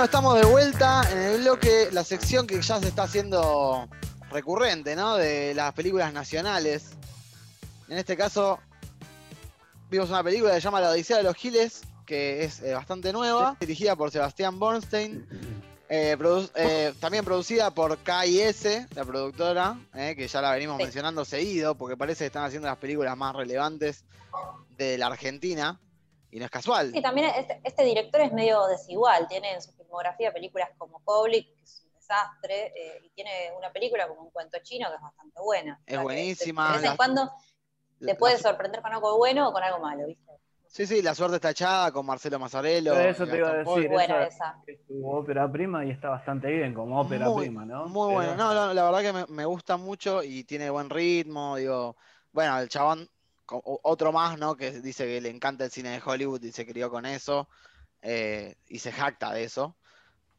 Bueno, estamos de vuelta en el bloque, la sección que ya se está haciendo recurrente, ¿no? De las películas nacionales. En este caso, vimos una película que se llama La Odisea de los Giles, que es eh, bastante nueva, dirigida por Sebastián Bornstein, eh, produ- eh, también producida por KIS, la productora, que ya la venimos Sí. mencionando seguido, porque parece que están haciendo las películas más relevantes de la Argentina, y no es casual. Sí, también este, este director es medio desigual. Tiene en su filmografía películas como Koblik, que es un desastre, eh, y tiene una película como Un cuento chino, que es bastante buena. Es O sea, que buenísima, De, vez la- en cuando La- te puede sorprender con algo bueno o con algo malo, ¿viste? Sí, sí, La Suerte está echada con Marcelo Mazzarello. Pero eso te iba a decir. Paul. Buena esa esa. Es tu ópera prima y está bastante bien como ópera Muy- prima, ¿no? Muy Pero- bueno, no, no, la verdad que me, me gusta mucho y tiene buen ritmo, digo, bueno, el chabón, otro más, ¿no? Que dice que le encanta el cine de Hollywood y se crió con eso, eh, y se jacta de eso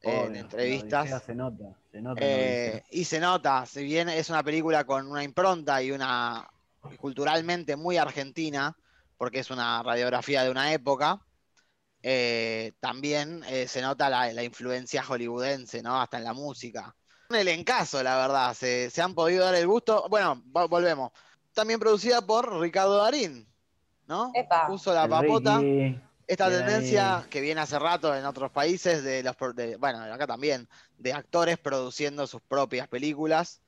Obvio, en entrevistas. Odisea Se nota, se nota. en la Eh, y se nota, si bien es una película con una impronta y una culturalmente muy argentina, porque es una radiografía de una época, eh, también eh, se nota la, la influencia hollywoodense, ¿no? Hasta en la música. Un elencazo, la verdad, se, se han podido dar el gusto. Bueno, vo- volvemos. También producida por Ricardo Darín, ¿no? Epa. Puso la El papota. Ricky, Esta Bien tendencia ahí. que viene hace rato en otros países, de los, pro- de- bueno, acá también, de actores produciendo sus propias películas,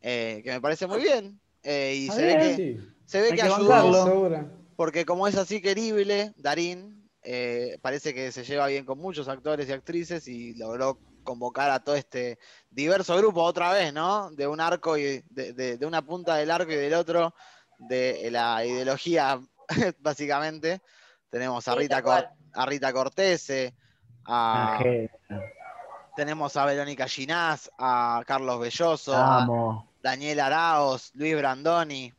eh, que me parece muy bien. eh, y se ve que, Sí, se ve Hay que que ayudó, porque como es así querible, Darín, eh, parece que se lleva bien con muchos actores y actrices y logró convocar a todo este diverso grupo otra vez, ¿no? De un arco y de, de- de una punta del arco y del otro, de la ideología, básicamente. Tenemos a Rita, Cor- a Rita Cortese, a, tenemos a Verónica Ginás, a Carlos Belloso, a. Daniel Araos, Luis Brandoni,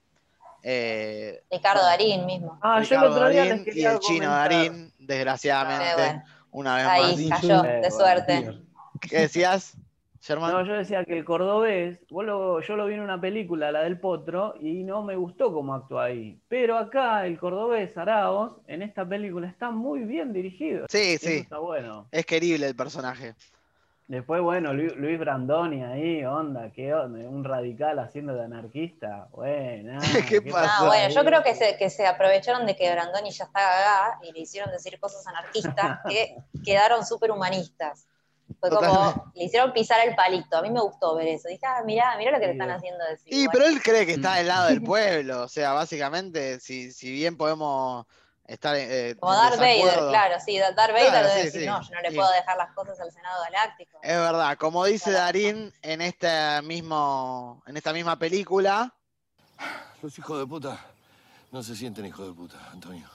eh, Ricardo Darín mismo. Ah, yo el otro día Darín les y el chino comentar. Darín, desgraciadamente, bueno, una vez ahí más. cayó, de suerte. ¿Qué decías, Germán? No, yo decía que el cordobés, vos lo- yo lo vi en una película, la del Potro, y no me gustó cómo actúa ahí. Pero acá el cordobés Araos, en esta película, está muy bien dirigido. Sí, Eso sí, está bueno. es querible el personaje. Después, bueno, Luis, Luis Brandoni ahí, onda, qué onda, un radical haciendo de anarquista. Bueno, ¿Qué pasa? Ah, bueno, yo creo que se, que se aprovecharon de que Brandoni ya está gagá y le hicieron decir cosas anarquistas que quedaron súper humanistas. Fue como, le hicieron pisar el palito. A mí me gustó ver eso. Dije, ah, mirá, mirá lo que le están haciendo decir. Y Bueno, pero él cree que está Mm. del lado del pueblo, o sea, básicamente, si, si bien podemos estar eh, como en Darth Vader, claro, sí, Darth Vader Claro, debe sí, decir, sí. no, yo no le Sí. puedo dejar las cosas al Senado Galáctico. Es verdad, como dice Claro. Darín en este mismo, en esta misma película, Los hijos de puta no se sienten hijos de puta, Antonio.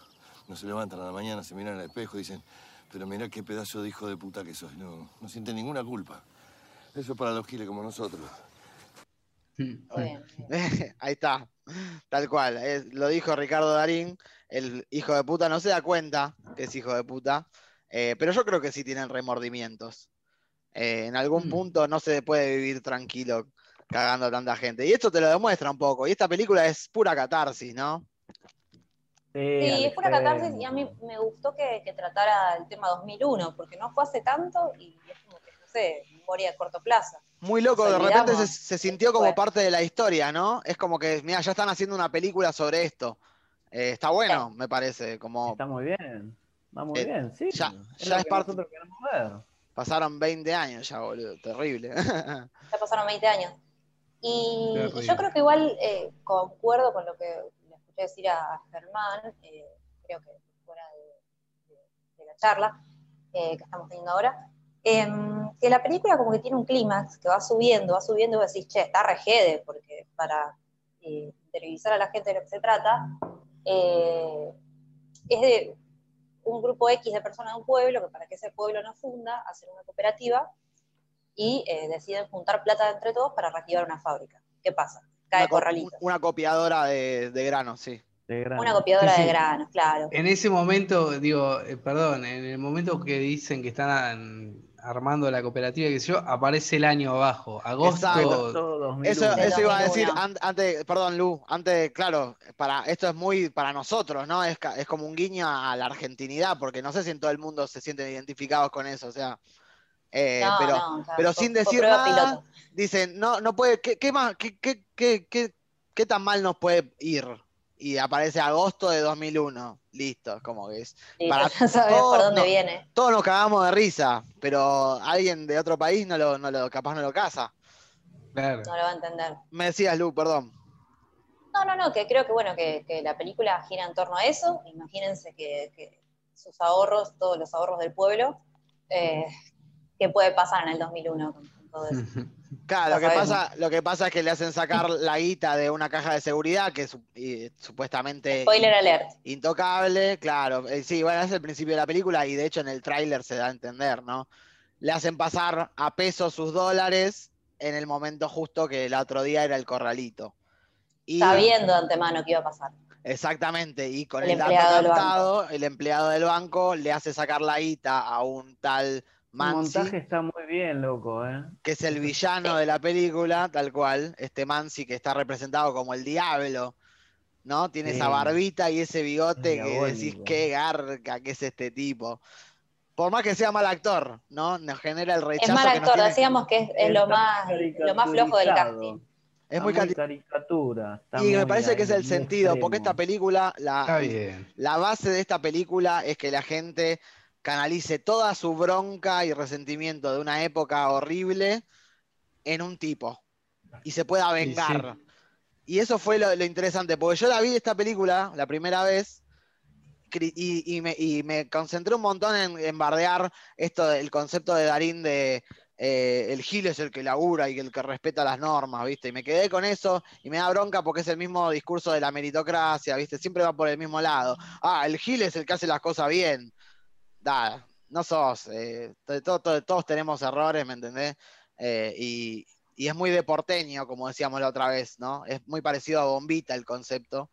No se levantan a la mañana, se miran al espejo y dicen, pero mirá qué pedazo de hijo de puta que soy. No, no sienten ninguna culpa. Eso es para los giles como nosotros. Ahí está, tal cual, es- lo dijo Ricardo Darín, el hijo de puta no se da cuenta que es hijo de puta, eh, pero yo creo que sí tienen remordimientos. Eh, en algún Mm. punto no se puede vivir tranquilo cagando a tanta gente. Y esto te lo demuestra un poco. Y esta película es pura catarsis, ¿no? Sí, Sí, es pura catarsis y a mí me gustó que, que tratara el tema 2001, porque no fue hace tanto y es como que, no sé, memoria de corto plazo. Muy loco, de repente se, sintió como parte de la historia, ¿no? Es como que, mira, ya están haciendo una película sobre esto. Eh, está bueno, me parece, como Está muy bien. Va muy Eh, bien, sí. ya- es ya lo es que parte- ver. pasaron 20 años ya, boludo, terrible. Ya pasaron 20 años. Y, yo creo que igual eh, concuerdo con lo que escuché decir a Germán, eh, creo que fuera de, la charla eh, que estamos teniendo ahora, em, que la película como que tiene un clímax que va subiendo, va subiendo y vos decís, che, está regede, porque para eh, televisar a la gente de lo que se trata, es de un grupo X de personas de un pueblo, que para que ese pueblo no funda, hacen una cooperativa y deciden juntar plata entre todos para reactivar una fábrica. ¿Qué pasa? Cae una, co- corralito. una copiadora de, de granos, sí. De. Una copiadora Sí, de granos, claro. En ese momento, digo, eh, perdón, en el momento que dicen que están armando la cooperativa, que yo, aparece el año abajo, agosto. Exacto. Todo 2001. Eso, eso iba a decir 2001. an- antes, perdón, Lu, antes, claro, para, esto es muy para nosotros, ¿no? Es como un guiño a la argentinidad, porque no sé si en todo el mundo se sienten identificados con eso, o sea, Eh, No, pero, no, claro, pero fue- sin decir nada, piloto. dicen, no, no puede, ¿qué, qué más, qué, qué, qué, qué, qué- qué tan mal nos puede ir? Y aparece agosto de 2001, listo, como que es. Para ya sabes todo, por dónde no. viene. Todos nos cagamos de risa, pero alguien de otro país no lo, no lo, capaz no lo casa. Claro. No lo va a entender. Me decías, Lu, perdón. No, no, no, que creo que bueno, que, que la película gira en torno a eso. Imagínense que, que sus ahorros, todos los ahorros del pueblo, eh, ¿qué puede pasar en el 2001 con, con todo eso? Claro, lo que, pasa, lo que pasa es que le hacen sacar la guita de una caja de seguridad que y, supuestamente Spoiler alert. intocable, claro. eh, sí, bueno, es el principio de la película y de hecho en el tráiler se da a entender, ¿no? Le hacen pasar a pesos sus dólares en el momento justo que el otro día era el corralito. Y, Sabiendo de antemano que iba a pasar. Exactamente, y con El el, dato empleado captado, el empleado del banco le hace sacar la guita a un tal El montaje está muy bien, loco, ¿eh? que es el villano de la película, tal cual, este Mansi que está representado como el diablo, ¿no? Tiene esa barbita y ese bigote Es que decís, qué garca que es este tipo. Por más que sea mal actor, ¿no? Nos genera el Es rechazo mal que nos actor, tiene- decíamos que es, es lo, más, lo más flojo del casting. Es Está muy cari- caricatura. está Y me muy parece que es el muy sentido, porque esta película, la. La base de esta película es que la gente canalice toda su bronca y resentimiento de una época horrible en un tipo y se pueda sí. vengar. Y eso fue lo, lo interesante, porque yo la vi esta película la primera vez y, y me, y me concentré un montón en, en bardear esto del concepto de Darín de eh, el Gil es el que labura y el que respeta las normas, ¿viste? Y me quedé con eso y me da bronca porque es el mismo discurso de la meritocracia, ¿viste? Siempre va por el mismo lado. Ah, el Gil es el que hace las cosas bien. Da, no sos. eh, to- to- to- todos tenemos errores, ¿me entendés? Eh, y, y es muy de porteño, como decíamos la otra vez, ¿no? Es muy parecido a Bombita el concepto.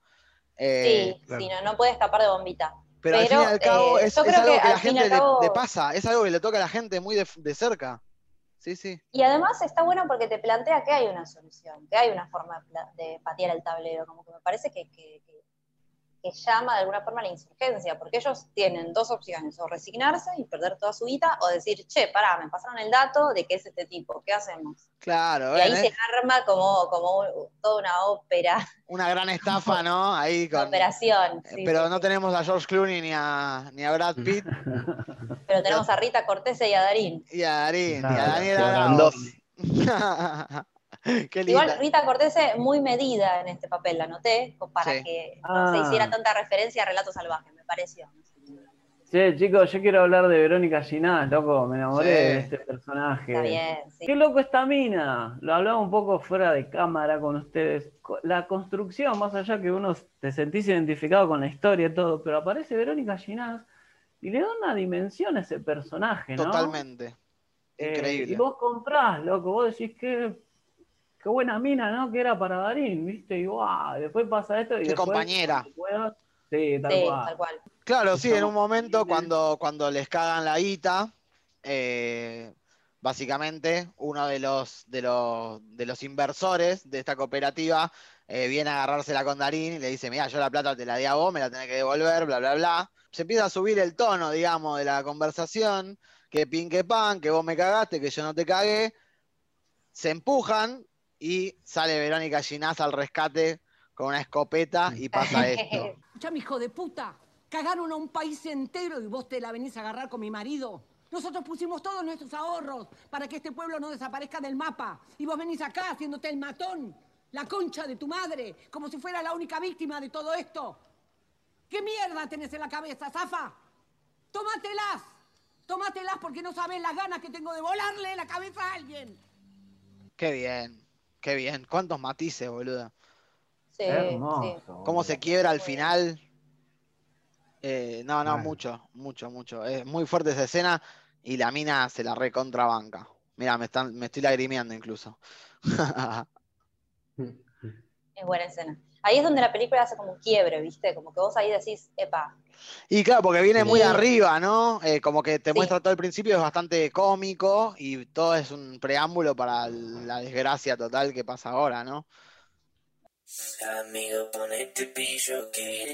Eh, Sí, claro. sí, no, no puede escapar de bombita. pero, al fin y al cabo eh, es, es algo que que, la gente le- pasa, es algo que le toca a la gente muy de, de cerca. Sí, sí. Y además está bueno porque te plantea que hay una solución, que hay una forma de patear el tablero, como que me parece que, que- que- que llama de alguna forma a la insurgencia, porque ellos tienen dos opciones, o resignarse y perder toda su guita, o decir, che, pará, me pasaron el dato de que es este tipo, ¿qué hacemos? Claro, Y ahí ven, se ¿eh? arma como, como un- toda una ópera, una gran estafa, ¿no? Ahí una con, operación. eh, sí, pero sí, no tenemos a George Clooney ni a, ni a Brad Pitt Pero tenemos a Rita Cortés y a Darín. y a Darín, y a Claro, Daniel Qué linda. Igual Rita Cortés es muy medida en este papel, la noté, para Sí. que no se Ah. hiciera tanta referencia a Relatos Salvajes, me pareció. Sí, chicos, yo quiero hablar de Verónica Ginás, loco, me enamoré Sí. de este personaje. Está bien, sí. Qué loco esta mina. Lo hablaba un poco fuera de cámara con ustedes. La construcción, más allá que uno te sentís identificado con la historia y todo, pero aparece Verónica Ginás y le da una dimensión a ese personaje, ¿no? Totalmente. Eh, Increíble. y vos comprás, loco, vos decís que qué buena mina, ¿no? Que era para Darín, ¿viste? Y guau, después pasa esto y Qué después, compañera. Sí, tal Sí, cual. tal cual. Claro, sí, en un momento cuando, cuando les cagan la guita, eh, básicamente uno de los, de, los, de los inversores de esta cooperativa eh, viene a agarrársela con Darín y le dice, mira, yo la plata te la di a vos, me la tenés que devolver, bla, bla, bla. Se empieza a subir el tono, digamos, de la conversación, que pin, que pan, que vos me cagaste, que yo no te cagué. Se empujan y sale Verónica Ginás al rescate con una escopeta y pasa esto. Escuchame, hijo de puta. Cagaron a un país entero y vos te la venís a agarrar con mi marido. Nosotros pusimos todos nuestros ahorros para que este pueblo no desaparezca del mapa. Y vos venís acá haciéndote el matón, la concha de tu madre, como si fuera la única víctima de todo esto. ¿Qué mierda tenés en la cabeza, Zafa? Tómatelas. Tómatelas porque no sabes las ganas que tengo de volarle la cabeza a alguien. Qué bien, qué bien. ¿Cuántos matices, boludo? Sí, Hermoso. sí. cómo se quiebra al final. Eh, no, no, mucho, mucho, mucho. Es muy fuerte esa escena y la mina se la recontrabanca. Mira, me, están, me estoy lagrimeando incluso. Es buena escena. Ahí es donde la película hace como un quiebre, ¿viste? Como que vos ahí decís, epa, y claro, porque viene muy Sí. arriba, ¿no? Eh, como que te Sí. muestra todo el principio, es bastante cómico y todo es un preámbulo para la desgracia total que pasa ahora, ¿no? Amigo, ponete pillo que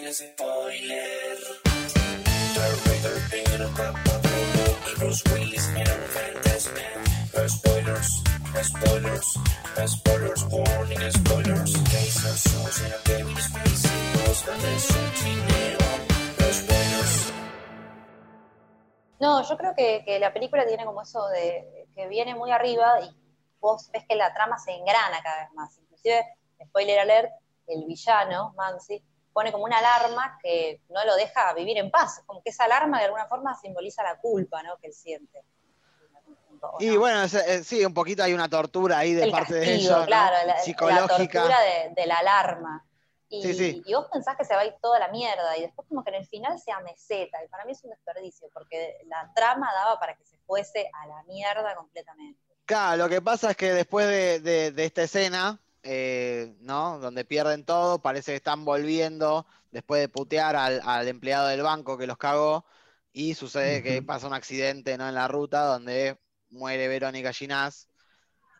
No, yo creo que, que la película tiene como eso de que viene muy arriba y vos ves que la trama se engrana cada vez más. Inclusive, spoiler alert, el villano, Mansi, pone como una alarma que no lo deja vivir en paz. Como que esa alarma de alguna forma simboliza la culpa ¿no? que él siente. ¿O Y no? bueno, es- es- sí, un poquito hay una tortura ahí de el parte castigo, de ellos, ¿no? claro, la, la psicológica. tortura de, de la alarma. Y, Sí, sí. y vos pensás que se va a ir toda la mierda, y después como que en el final se ameseta, y para mí es un desperdicio, porque la trama daba para que se fuese a la mierda completamente. Claro, lo que pasa es que después de, de- de esta escena, eh, ¿no? Donde pierden todo, parece que están volviendo después de putear al, al empleado del banco que los cagó, y sucede que pasa un accidente, ¿no? En la ruta donde muere Verónica Ginás.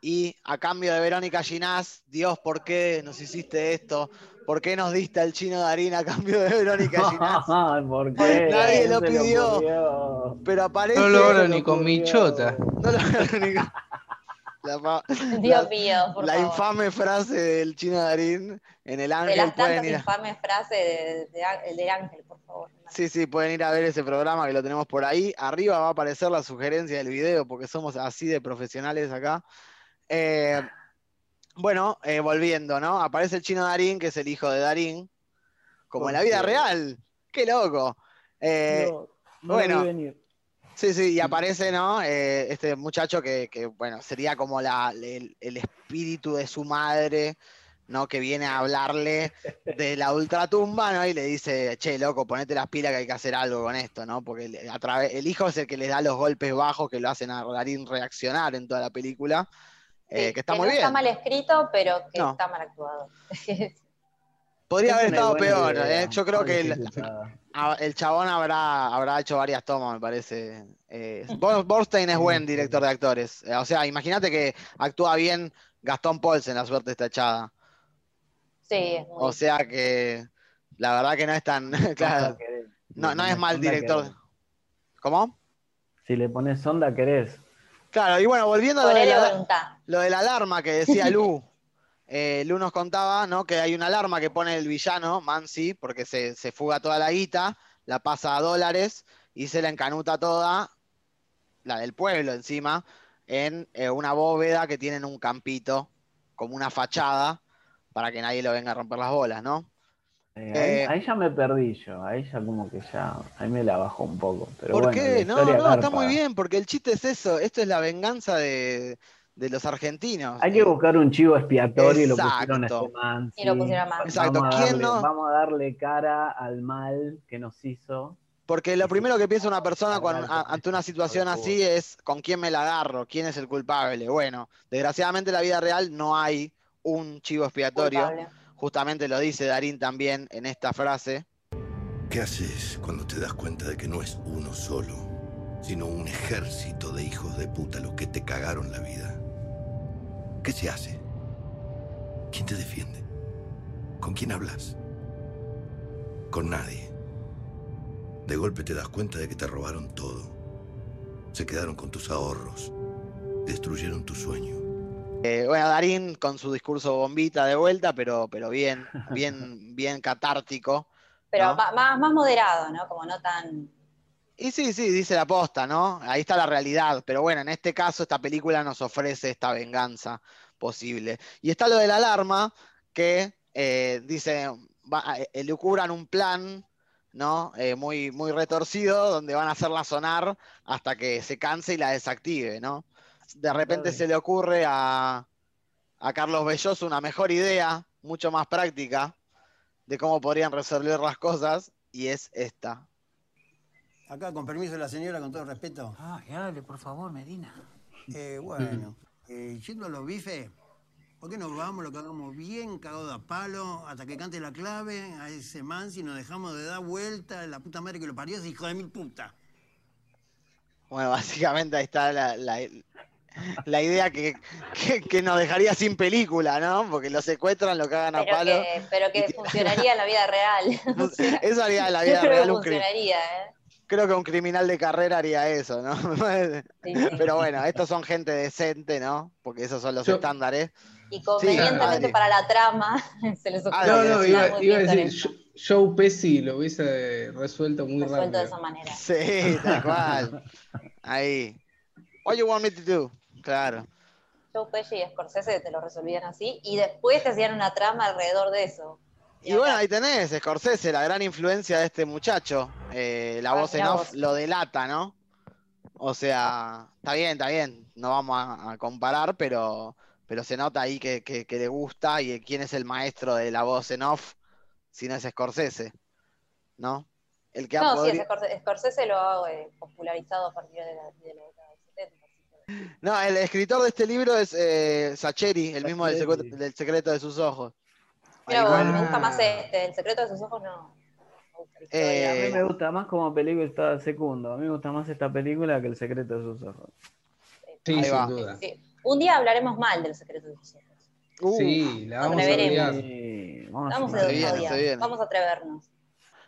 Y a cambio de Verónica Ginás, Dios, ¿por qué nos hiciste esto? ¿Por qué nos diste al chino Darín a cambio de Verónica Ginás? ¿Por qué? Nadie ¿Quién lo pidió. ocurrió? Pero aparece. No logro se le ni con mi chota. No lo- la, fa- Dios la- mío, por la favor. infame frase del chino Darín en el de Ángel las pueden tantas ir a, infames frases de, de, de Ángel, por favor. Sí, sí, pueden ir a ver ese programa que lo tenemos por ahí. Arriba va a aparecer la sugerencia del video porque somos así de profesionales acá. Eh, bueno, eh, volviendo, ¿no? Aparece el chino Darín, que es el hijo de Darín, como en la vida real. ¡Qué loco! Eh, No, no bueno. venir. Sí, sí, y aparece, ¿no? Eh, este muchacho que, que, bueno, sería como la, el, el espíritu de su madre, ¿no? Que viene a hablarle de la ultratumba, ¿no? Y le dice, che, loco, ponete las pilas que hay que hacer algo con esto, ¿no? Porque el, a través, el hijo es el que le da los golpes bajos que lo hacen a Darín reaccionar en toda la película, eh, Sí, que está que muy no bien. está mal escrito, pero que No. está mal actuado. Podría haber estado peor, idea, ¿eh? Yo creo que el, el chabón habrá, habrá hecho varias tomas, me parece. Eh, Bor- Borstein es buen director de actores. Eh, o sea, imagínate que actúa bien Gastón Paulsen, la suerte está echada. Sí, es muy O sea que la verdad que no es tan. claro, no, no es mal director. querés. ¿Cómo? Si le pones sonda, querés. Claro, y bueno, volviendo a lo de, la, lo de la alarma que decía Lu. eh, Lu nos contaba ¿no? que hay una alarma que pone el villano, Mansi, porque se, se fuga toda la guita, la pasa a dólares y se la encanuta toda, la del pueblo encima, en eh, una bóveda que tiene en un campito, como una fachada, para que nadie lo venga a romper las bolas, ¿no? Eh, Eh, ahí, ahí ya me perdí yo, ahí ya como que ya, ahí me la bajó un poco. Pero ¿Por bueno, qué? No, no, está muy bien, porque el chiste es eso, esto es la venganza de, de los argentinos. Hay que Eh, buscar un chivo expiatorio y lo pusieron a este man. Y lo sí. pusieron a. Exacto, Vamos a, ¿quién darle, no? vamos a darle cara al mal que nos hizo. Porque lo primero que piensa una persona cuando, ante una situación así es con quién me la agarro, quién es el culpable. Bueno, desgraciadamente en la vida real no hay un chivo expiatorio. Culpable. Justamente lo dice Darín también en esta frase. ¿Qué haces cuando te das cuenta de que no es uno solo, sino un ejército de hijos de puta los que te cagaron la vida? ¿Qué se hace? ¿Quién te defiende? ¿Con quién hablas? Con nadie. De golpe te das cuenta de que te robaron todo. Se quedaron con tus ahorros. Destruyeron tu sueño. Eh, bueno, Darín con su discurso bombita de vuelta, pero, pero bien, bien, bien catártico. Pero más, más moderado, ¿no? Como no tan. Y sí, sí, dice la posta, ¿no? Ahí está la realidad. Pero bueno, en este caso, esta película nos ofrece esta venganza posible. Y está lo de la alarma, que eh, dice, va- eh, elucubran un plan, ¿no? Eh, muy, muy retorcido, donde van a hacerla sonar hasta que se canse y la desactive, ¿no? De repente se le ocurre a, a Carlos Belloso una mejor idea, mucho más práctica, de cómo podrían resolver las cosas, y es esta. Acá, con permiso de la señora, con todo respeto. Ah, dale, por favor, Medina. Eh, bueno, eh, yendo a los bifes, ¿por qué nos vamos, lo cagamos bien, cagado a palo, hasta que cante la clave a ese man si nos dejamos de dar vuelta, la puta madre que lo parió, ese hijo de mil puta? Bueno, básicamente ahí está la, la- la idea que, que- que nos dejaría sin película, ¿no? Porque lo secuestran, lo cagan a Pero palo. que, pero que funcionaría en la vida real. O sea, Eso haría en la vida real un funcionaría, ¿eh? creo que un criminal de carrera haría eso, ¿no? Sí, sí. Pero bueno, estos son gente decente, ¿no? Porque esos son los Yo- estándares. Y convenientemente para la trama, se les ocurrió Ah, No, no, iba, a decir, Joe Pesci lo hubiese resuelto muy resuelto de rápido. esa manera. Sí, tal cual. Ahí. What you want me to do? Claro. Joe Pesci y Scorsese te lo resolvían así, y después te hacían una trama alrededor de eso. Y bueno, ahí tenés, Scorsese, la gran influencia de este muchacho. Eh, la Ah, voz en off vos. lo delata, ¿no? O sea, está bien, está bien. No vamos a, a comparar, pero, pero se nota ahí que, que- que le gusta y quién es el maestro de la voz en off, si no es Scorsese, ¿no? El que ha No, sí, podri- Scorsese, Scorsese lo ha eh, popularizado a partir de la, de la década del 70. así que- No, el escritor de este libro es eh, Sacheri, el mismo del secreto, del secreto de sus ojos. Mira, va. me gusta más este, El secreto de sus ojos no. me gusta la Eh, historia. A mí me gusta más como película está segundo. A mí me gusta más esta película que El secreto de sus ojos. Sí, Ahí sin va. duda. Sí. Un día hablaremos mal del secreto de sus ojos. Uh, Sí, la vamos a. Sí, vamos Vamos a a, vamos a atrevernos.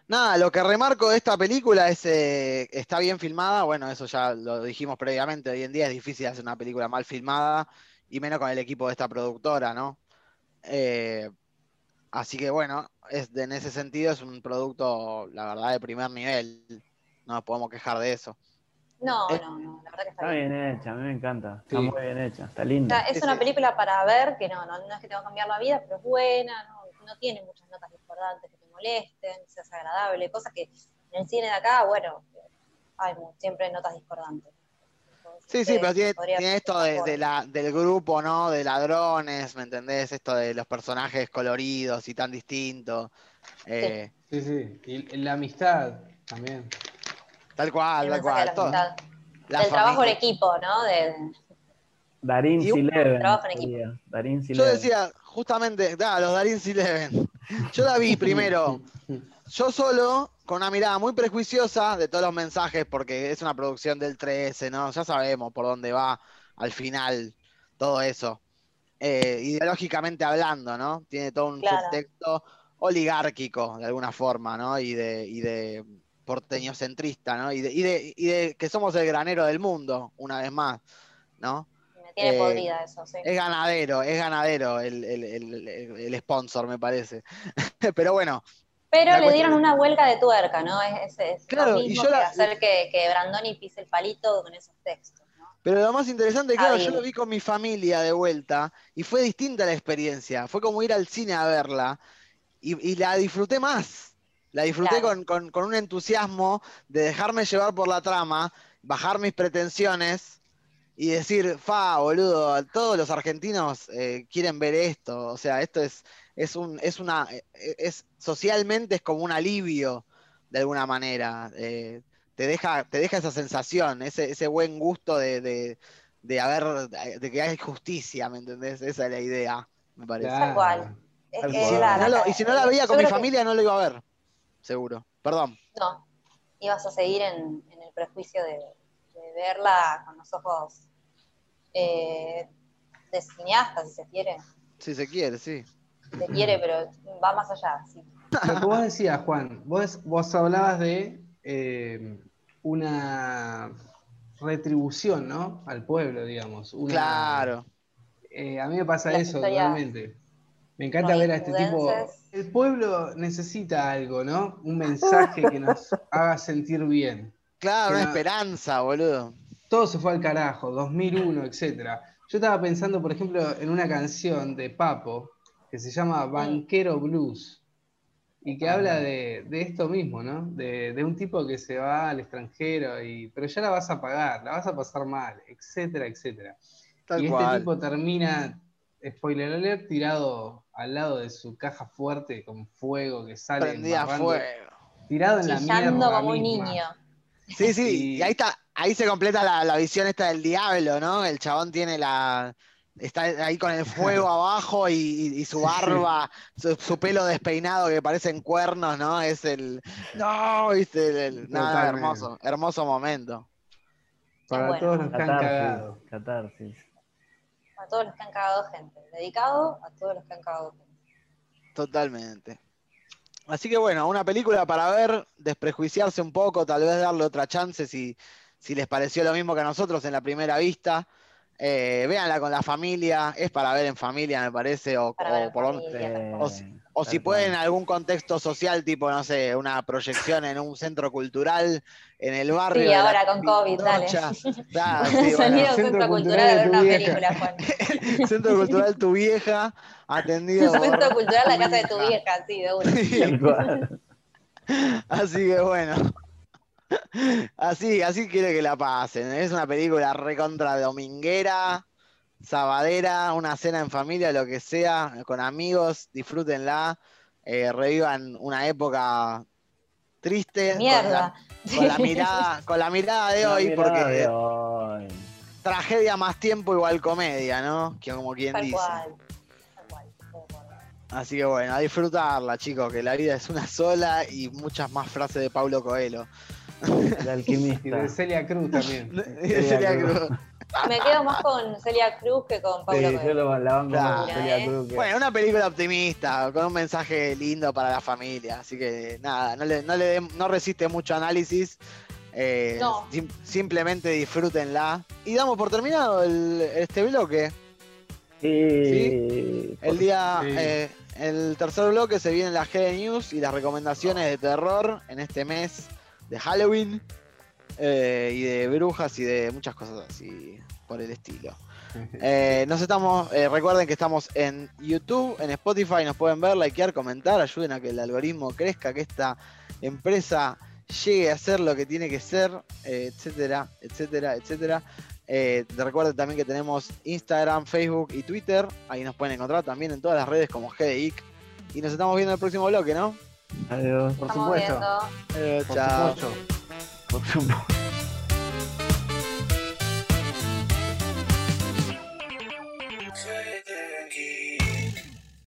Nada, lo que remarco de esta película es eh, está bien filmada, bueno, eso ya lo dijimos previamente, hoy en día es difícil hacer una película mal filmada, y menos con el equipo de esta productora, ¿no? Eh, así que bueno, es, en ese sentido es un producto, la verdad, de primer nivel, no nos podemos quejar de eso. No, Eh, no, no, la verdad que está Está bien. bien hecha, a mí me encanta. Está Sí. muy bien hecha, está O linda. sea, es una película para ver que no, no, no es que te va a cambiar la vida, pero es buena, no, no tiene muchas notas discordantes que te molesten, seas agradable, cosas que en el cine de acá, bueno, hay siempre notas discordantes. Entonces, Sí, sí, pero tiene, esto de, la, del grupo, ¿no? De ladrones, ¿me entendés? Esto de los personajes coloridos y tan distintos. Eh, Sí, sí. Y la amistad también. Tal cual, tal mensaje de cual. la. La del trabajo en equipo, ¿no? De, Darín Sileven. trabajo en equipo. sería, Darín Yo Sileven. decía, justamente, da, los Darín Eleven. Yo la vi primero, yo solo, con una mirada muy prejuiciosa de todos los mensajes, porque es una producción del 13, ¿no? Ya sabemos por dónde va al final todo eso. Eh, ideológicamente hablando, ¿no? Tiene todo un Claro. subtexto oligárquico, de alguna forma, ¿no? Y de, y de porteño centrista, ¿no? Y de, y, de, y de que somos el granero del mundo, una vez más, ¿no? Tiene Eh, podrida eso, sí. Es ganadero, es ganadero el, el- el- sponsor, me parece. Pero bueno, Pero le cuestión dieron una huelga de tuerca, ¿no? Es, es- es Claro, lo y mismo yo que la- hacer que, que Brandoni pise el palito con esos textos, pero lo más interesante, claro, yo lo vi con mi familia de vuelta y fue distinta la experiencia. Fue como ir al cine a verla y, y la disfruté más. La disfruté Claro. con, con- con un entusiasmo de dejarme llevar por la trama, bajar mis pretensiones y decir, fa, boludo, todos los argentinos eh, quieren ver esto. O sea, esto es, es un, es una, eh, es socialmente es como un alivio de alguna manera. Eh, te deja, te deja esa sensación, ese, ese buen gusto de, de, de haber, de que hay justicia, ¿me entendés? Esa es la idea, me parece. Tal cual. Es que cual. Y si la- no lo- la- y si no la veía yo con mi que- familia, no lo iba a ver, seguro. Perdón. No, ibas a seguir en, en el prejuicio de verla con los ojos eh, de cineasta, si se quiere. Si se quiere, sí. Se quiere, pero va más allá, sí. Lo que vos decías, Juan, vos, vos hablabas de eh, una retribución, ¿no? Al pueblo, digamos. Una- Claro. Eh, a mí me pasa Las eso totalmente. Me encanta ver a este tipo. El pueblo necesita algo, ¿no? Un mensaje que nos haga sentir bien. Claro, una esperanza, boludo. Todo se fue al carajo, 2001, etcétera. Yo estaba pensando, por ejemplo, en una canción de Papo que se llama Banquero Blues y que habla de, de esto mismo, ¿no? De, de un tipo que se va al extranjero, y, pero ya la vas a pagar, la vas a pasar mal, etcétera, etcétera. Tal y este cual. tipo termina, spoiler alert, tirado al lado de su caja fuerte con fuego que sale fuego. tirado en la Chillando mierda como un niño. Sí, sí, Y- y ahí está, ahí se completa la, la visión esta del diablo, ¿no? El chabón tiene la. Está ahí con el fuego abajo y, y- y su barba, su, su pelo despeinado que parecen cuernos, ¿no? Es el. No, viste, el- el- nada, hermoso, hermoso momento. Para bueno. todos los que han cagado. Catarsis, catarsis. A todos los que han cagado gente. Dedicado a todos los que han cagado gente. Totalmente. Así que bueno, una película para ver, desprejuiciarse un poco, tal vez darle otra chance si, si les pareció lo mismo que a nosotros en la primera vista. Eh, véanla con la familia, es para ver en familia, me parece, o, o por familia. o si- o si Tal pueden algún contexto social, tipo, no sé, una proyección en un centro cultural, en el barrio. Sí, la ahora con COVID, dale. Pintocha. Claro, sí, bueno. Sonido Centro Centro Cultural Cultural a ver una vieja. película, Juan. Centro Cultural Tu Vieja, atendido por- Cultural la casa de tu vieja, sí, de una. Así que bueno. Así, así quiere que la pasen. Es una película recontra dominguera, sabadera, una cena en familia, lo que sea, con amigos, disfrútenla, eh, revivan una época triste con Mierda. la, con la mirada, con la mirada de La hoy, mirada porque de hoy. tragedia más tiempo igual comedia, ¿no? Que como quien Tal dice. cual. Así que bueno, a disfrutarla, chicos, que la vida es una sola y muchas más frases de Paulo Coelho. El Y de alquimista. Celia Cruz también. Celia Cruz. Me quedo más con Celia Cruz que con Pablo Sí, yo Coelho. lo- la banco Claro. Celia Eh. Cruz. que- Bueno, una película optimista, con un mensaje lindo para la familia. Así que nada, no le, no le den- no resiste mucho análisis. eh, No. sim- simplemente disfrútenla. Y damos por terminado el- este bloque. Sí. El día, Sí. eh, el tercer bloque se vienen las G News y las recomendaciones de terror en este mes de Halloween eh, y de brujas y de muchas cosas así por el estilo. Eh, nos estamos, recuerden que estamos en YouTube, en Spotify, nos pueden ver, likear, comentar, ayuden a que el algoritmo crezca, que esta empresa llegue a ser lo que tiene que ser, etcétera, etcétera, etcétera. Eh, recuerden también que tenemos Instagram, Facebook y Twitter, ahí nos pueden encontrar también en todas las redes como GDIC. Y nos estamos viendo en el próximo bloque, ¿no? Adiós. Por Estamos supuesto. viendo. Eh, Por chao. supuesto. Por supuesto.